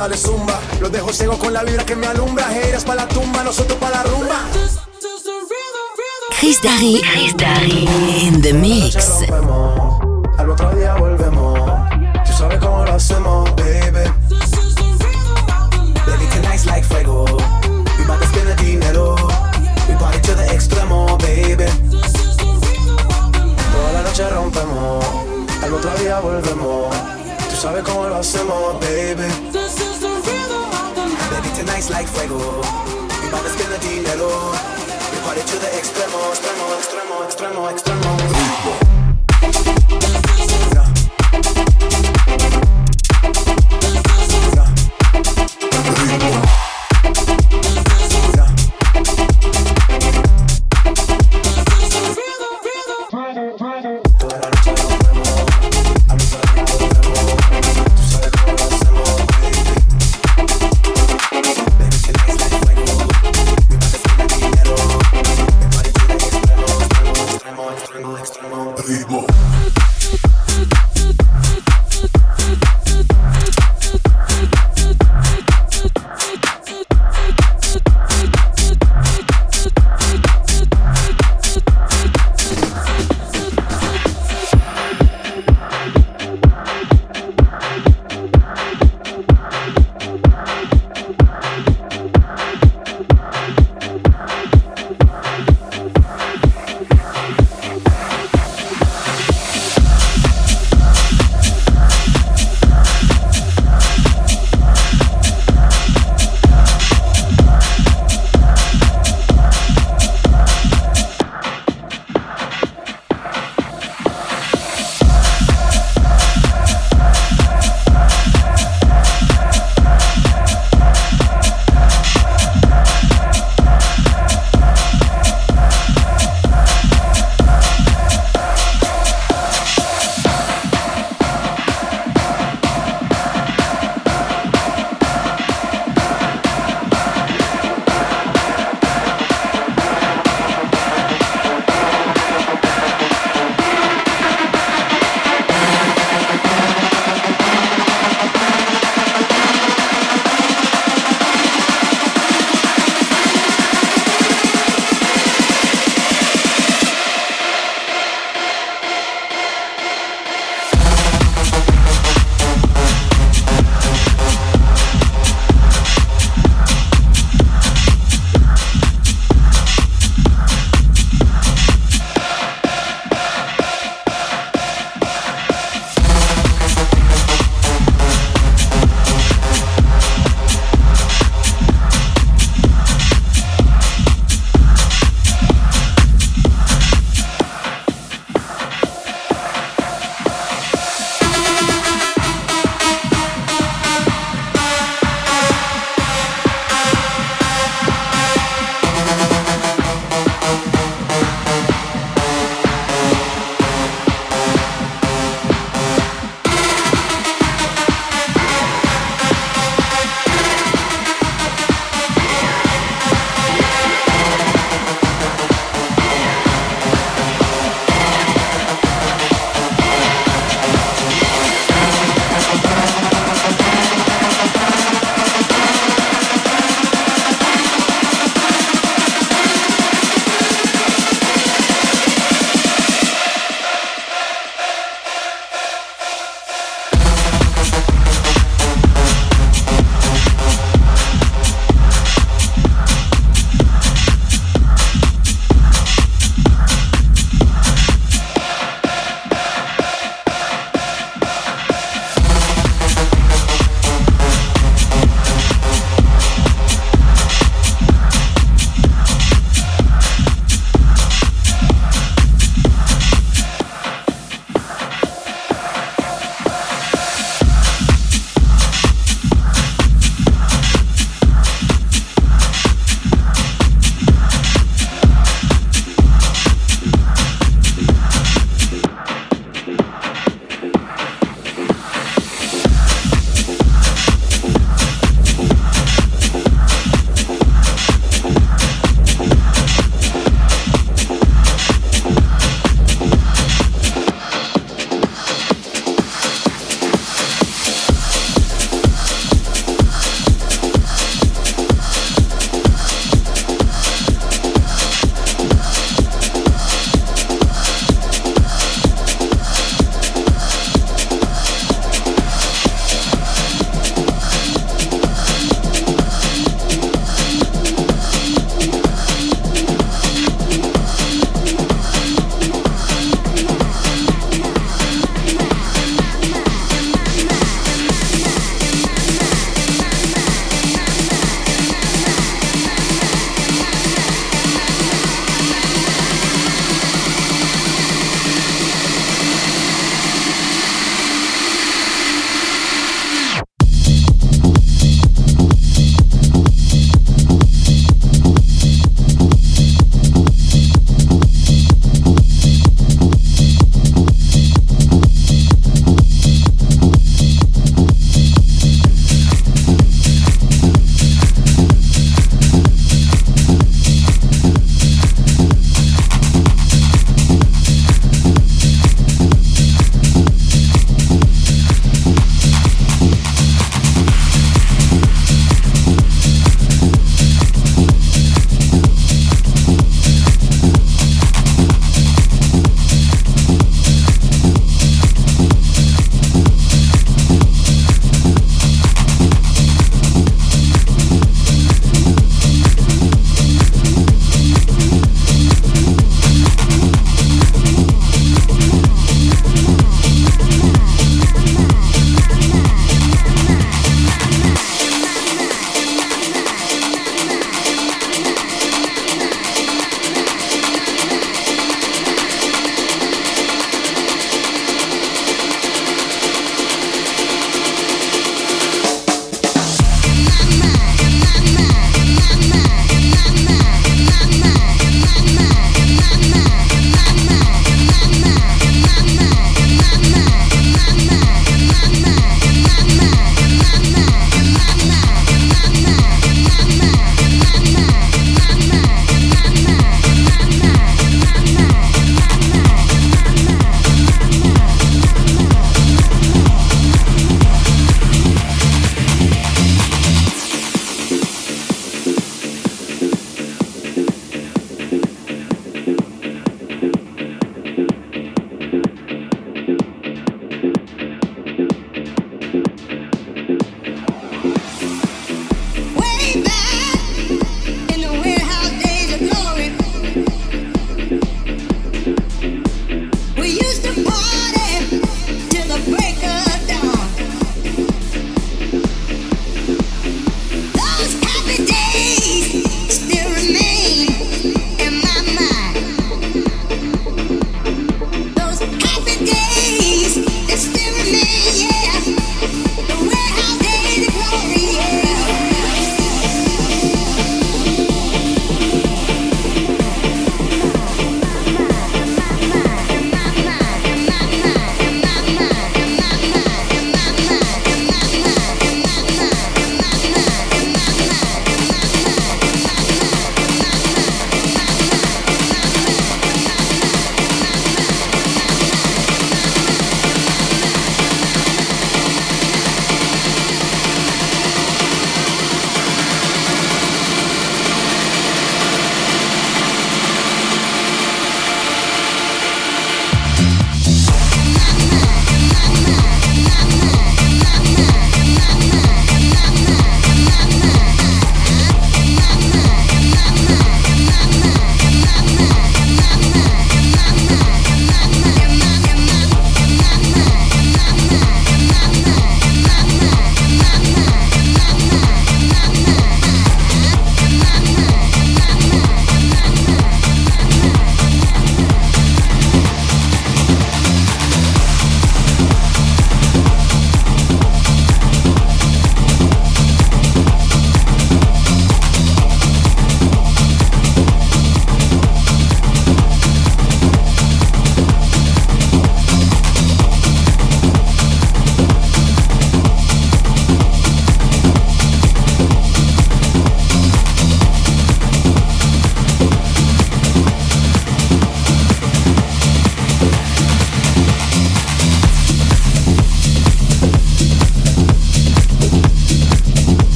Dale zumba. Los dejo ciego con la vibra que me alumbra. Heiras pa' la tumba, nosotros pa' la rumba. Chris Darry, Chris Darry in the mix. Al otro día volvemos. Tú sabes cómo lo hacemos, baby. Baby, tonight's like fuego. We bout to spend the dinero. We party to the extremo, baby. Toda la noche rompemos. Al otro día volvemos. Tú sabes cómo lo hacemos, baby. Tonight's like fuego. We bout to spend the dinero. We party to the extremo, extremo, extremo, extremo, extremo.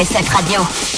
LSF Radio.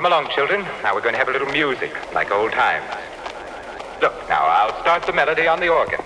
Come along, children. Now we're going to have a little music, like old times. Look, now I'll start the melody on the organ.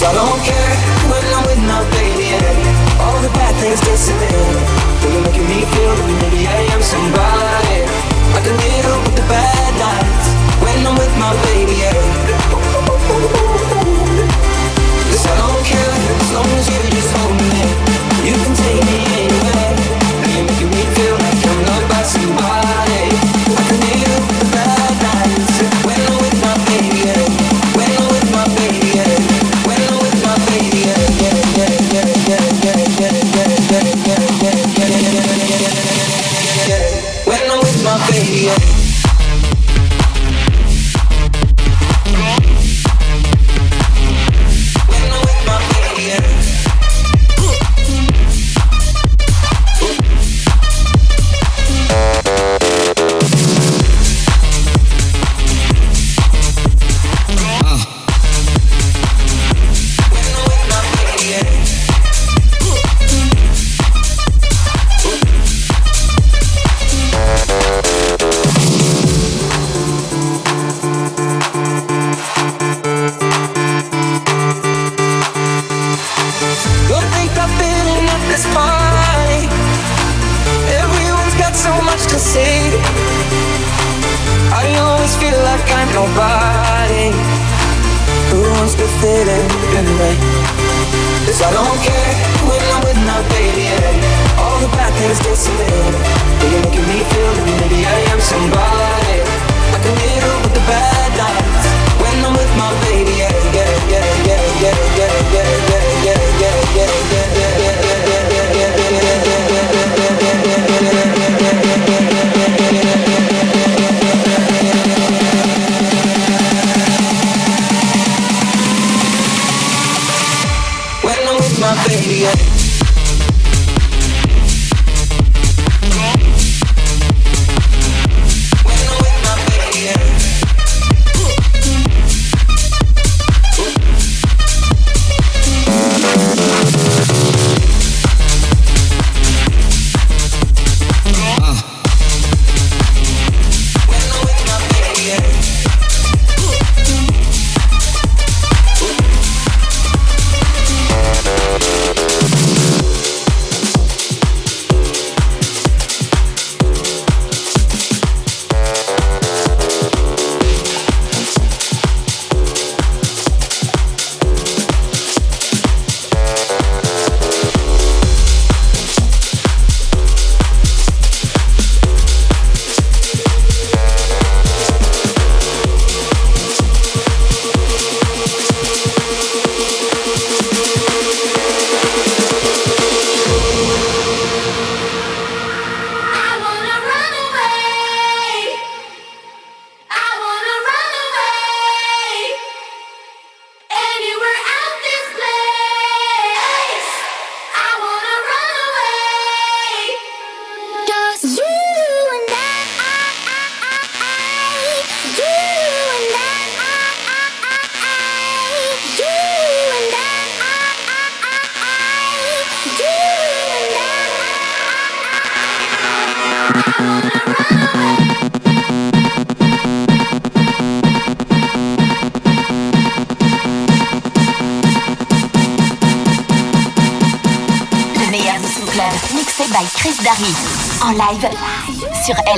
Cause I don't care when I'm with my baby and All the bad things disappear Though you're making me feel that maybe I am somebody I can deal with the bad nights When I'm with my baby yeah. Cause I don't care as long as you're.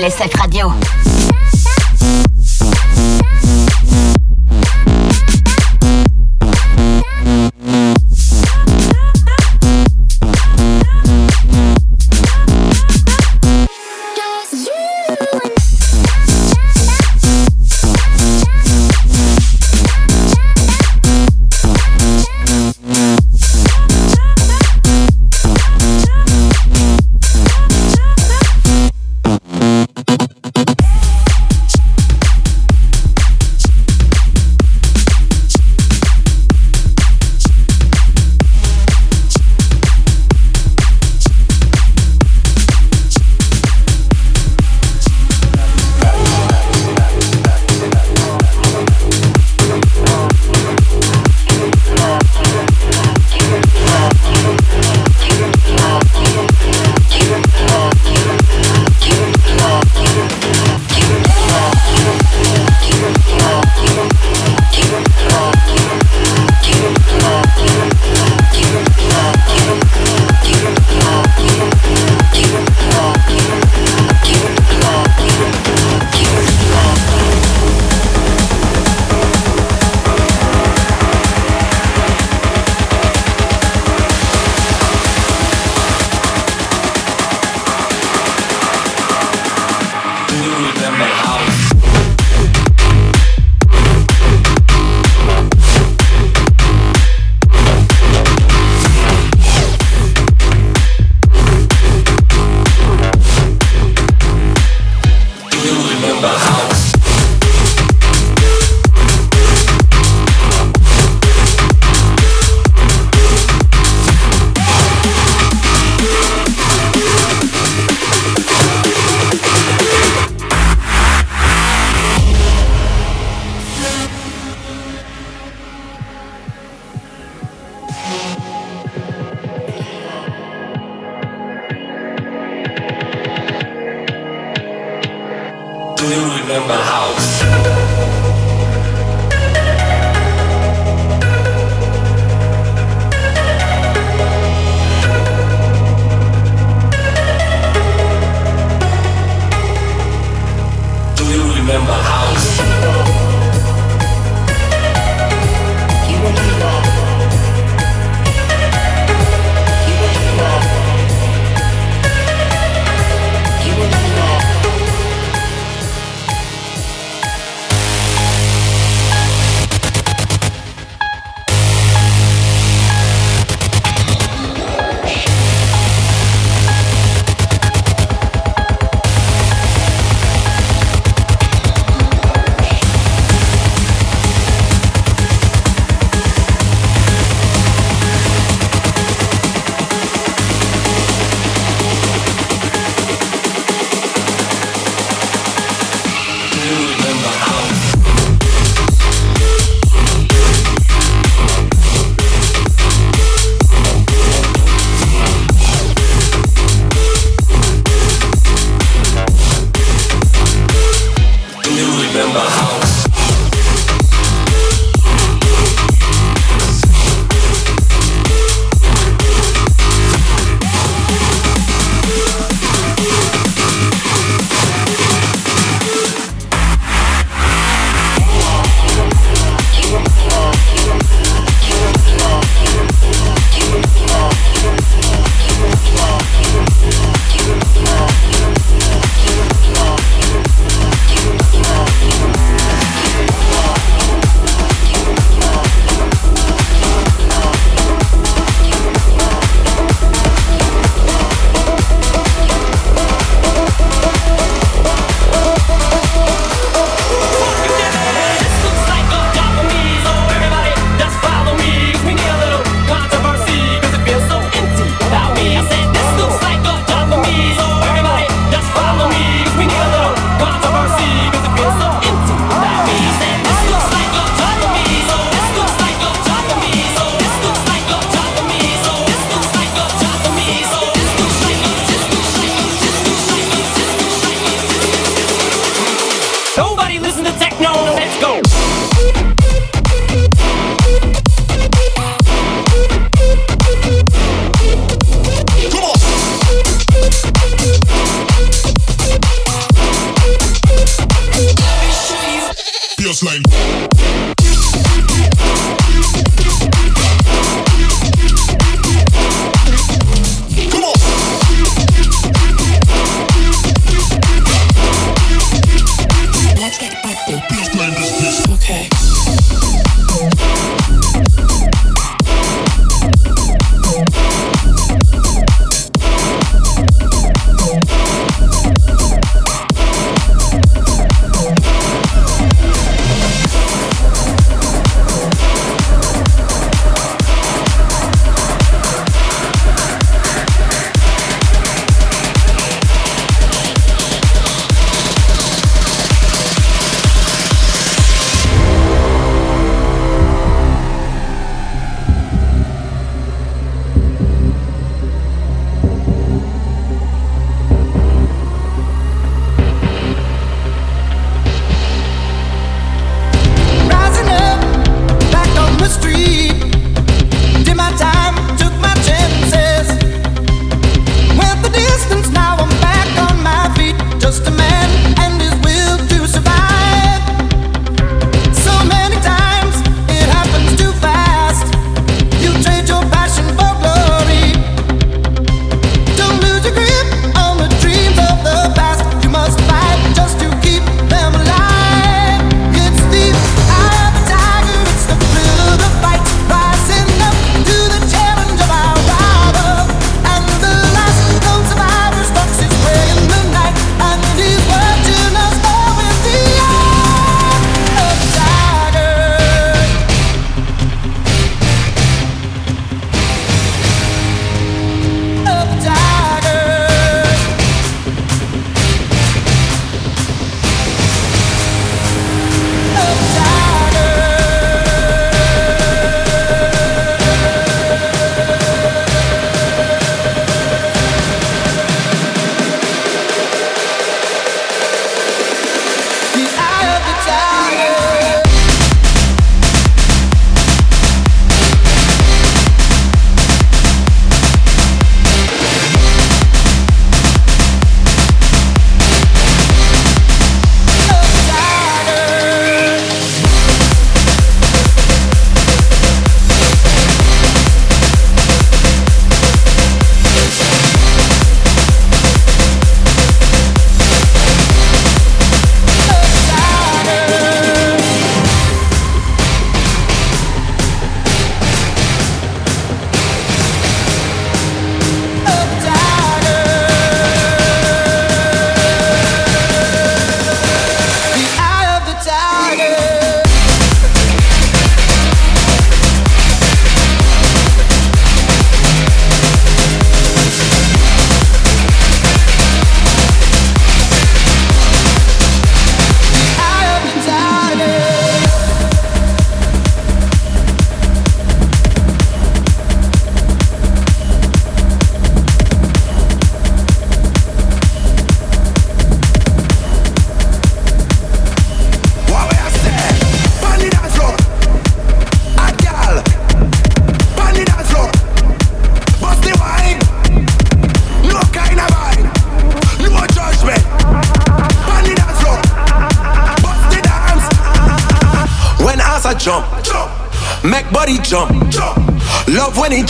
Les l'SF Radio.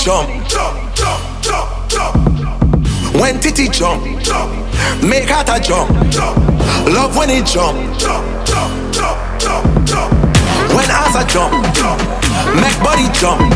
jump, jump, jump, jump. When Titi jump, jump, make heart a jump. Love when it jump, jump, jump, jump, jump. When ass a jump, jump, make body jump.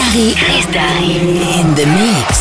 Dari. Chris Dari. In the mix.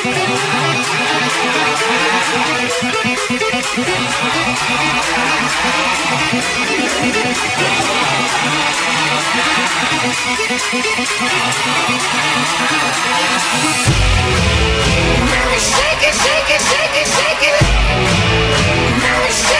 Shake it, shake it, shake it, shake it. Now it's shake